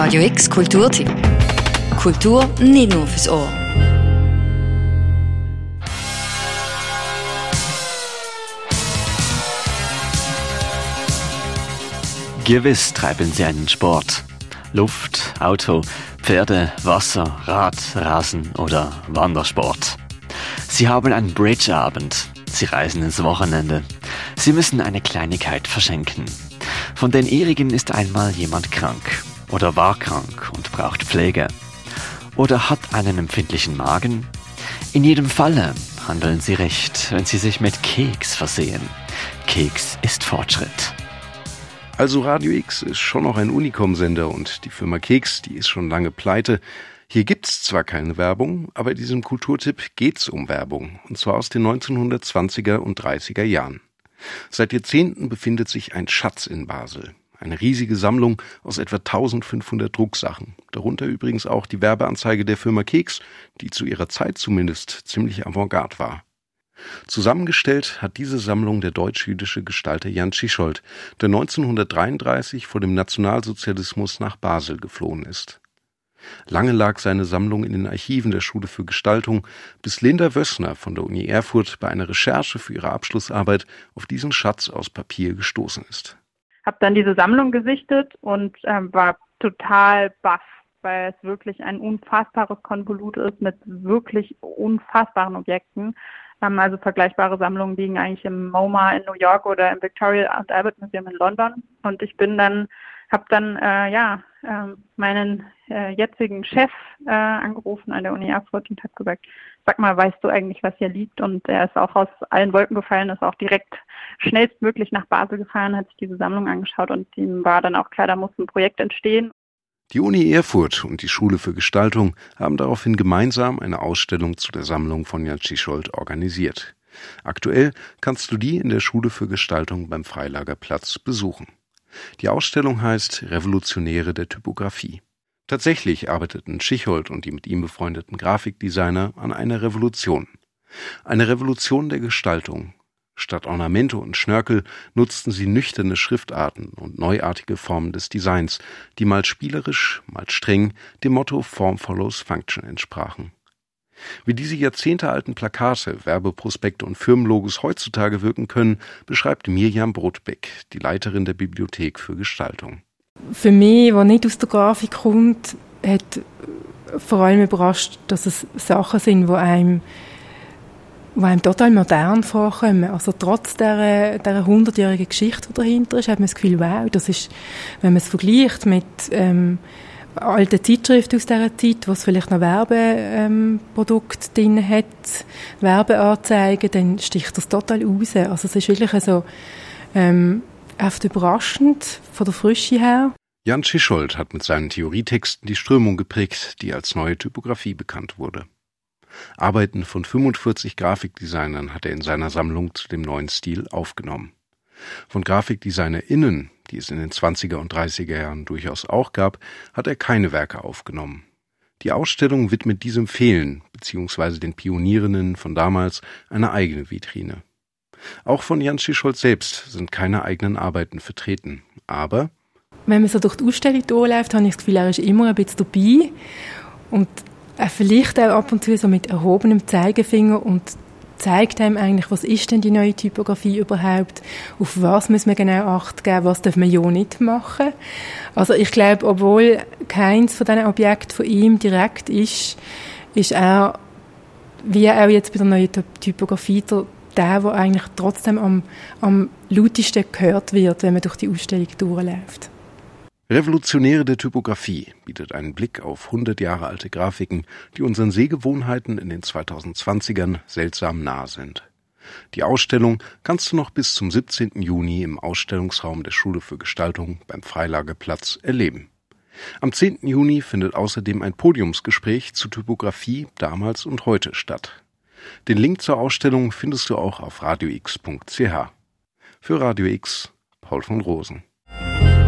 Radio X Kulturtipp. Kultur nicht nur fürs Ohr. Gewiss treiben sie einen Sport. Luft, Auto, Pferde, Wasser, Rad, Rasen oder Wandersport. Sie haben einen Bridgeabend. Sie reisen ins Wochenende. Sie müssen eine Kleinigkeit verschenken. Von den ihrigen ist einmal jemand krank oder war krank und braucht Pflege oder hat einen empfindlichen Magen. In jedem Falle handeln sie recht, wenn sie sich mit Keks versehen. Keks ist Fortschritt. Also Radio X ist schon noch ein Unikom-Sender und die Firma Keks, die ist schon lange pleite. Hier gibt's zwar keine Werbung, aber in diesem Kulturtipp geht's um Werbung, und zwar aus den 1920er und 30er Jahren. Seit Jahrzehnten befindet sich ein Schatz in Basel. Eine riesige Sammlung aus etwa 1500 Drucksachen. Darunter übrigens auch die Werbeanzeige der Firma Keks, die zu ihrer Zeit zumindest ziemlich avantgarde war. Zusammengestellt hat diese Sammlung der deutsch-jüdische Gestalter Jan Tschischoldt, der 1933 vor dem Nationalsozialismus nach Basel geflohen ist. Lange lag seine Sammlung in den Archiven der Schule für Gestaltung, bis Linda Wössner von der Uni Erfurt bei einer Recherche für ihre Abschlussarbeit auf diesen Schatz aus Papier gestoßen ist. Habe dann diese Sammlung gesichtet und äh, war total baff, weil es wirklich ein unfassbares Konvolut ist mit wirklich unfassbaren Objekten. Ähm, also vergleichbare Sammlungen liegen eigentlich im MoMA in New York oder im Victoria and Albert Museum in London. Und ich bin dann, habe dann äh, ja äh, meinen äh, jetzigen Chef äh, angerufen an der Uni Erfurt und habe gesagt, sag mal, weißt du eigentlich, was hier liegt? Und er ist auch aus allen Wolken gefallen, ist auch direkt schnellstmöglich nach Basel gefahren, hat sich diese Sammlung angeschaut und ihm war dann auch klar, da muss ein Projekt entstehen. Die Uni Erfurt und die Schule für Gestaltung haben daraufhin gemeinsam eine Ausstellung zu der Sammlung von Jan Schischold organisiert. Aktuell kannst du die in der Schule für Gestaltung beim Freilagerplatz besuchen. Die Ausstellung heißt Revolutionäre der Typografie. Tatsächlich arbeiteten Schichold und die mit ihm befreundeten Grafikdesigner an einer Revolution. Eine Revolution der Gestaltung, Statt Ornamente und Schnörkel nutzten sie nüchterne Schriftarten und neuartige Formen des Designs, die mal spielerisch, mal streng dem Motto Form follows Function entsprachen. Wie diese jahrzehntealten Plakate, Werbeprospekte und Firmenlogos heutzutage wirken können, beschreibt Mirjam Brotbeck, die Leiterin der Bibliothek für Gestaltung. Für mich, der nicht aus der Grafik kommt, hat vor allem überrascht, dass es Sachen sind, die einem die einem total modern vorkommen. Also trotz dieser, dieser 100-jährigen Geschichte, die dahinter ist, hat man das Gefühl, wow, das ist, wenn man es vergleicht mit ähm, alten Zeitschriften aus dieser Zeit, wo es vielleicht noch Werbeprodukte drin hat, Werbeanzeigen, dann sticht das total raus. Also es ist wirklich so ähm, oft überraschend von der Frische her. Jan Schischold hat mit seinen Theorietexten die Strömung geprägt, die als neue Typografie bekannt wurde. Arbeiten von 45 Grafikdesignern hat er in seiner Sammlung zu dem neuen Stil aufgenommen. Von GrafikdesignerInnen, die es in den 20er und 30er Jahren durchaus auch gab, hat er keine Werke aufgenommen. Die Ausstellung widmet diesem Fehlen bzw. den Pionierinnen von damals eine eigene Vitrine. Auch von Jan Schischolz selbst sind keine eigenen Arbeiten vertreten, aber wenn man so durch die Ausstellung durchläuft, habe ich das Gefühl, er ist immer ein bisschen dabei und vielleicht auch ab und zu so mit erhobenem Zeigefinger und zeigt einem eigentlich, was ist denn die neue Typografie überhaupt, auf was muss man genau Acht geben, was darf man ja nicht machen. Also ich glaube, obwohl keins von diesen Objekten von ihm direkt ist, ist er, wie auch jetzt bei der neuen Typografie, der, der, eigentlich trotzdem am, am lautesten gehört wird, wenn man durch die Ausstellung durchläuft. Revolutionäre der Typografie bietet einen Blick auf 100 Jahre alte Grafiken, die unseren Sehgewohnheiten in den 2020ern seltsam nah sind. Die Ausstellung kannst du noch bis zum 17. Juni im Ausstellungsraum der Schule für Gestaltung beim Freilagerplatz erleben. Am 10. Juni findet außerdem ein Podiumsgespräch zu Typografie damals und heute statt. Den Link zur Ausstellung findest du auch auf radiox.ch. Für Radio X, Paul von Rosen.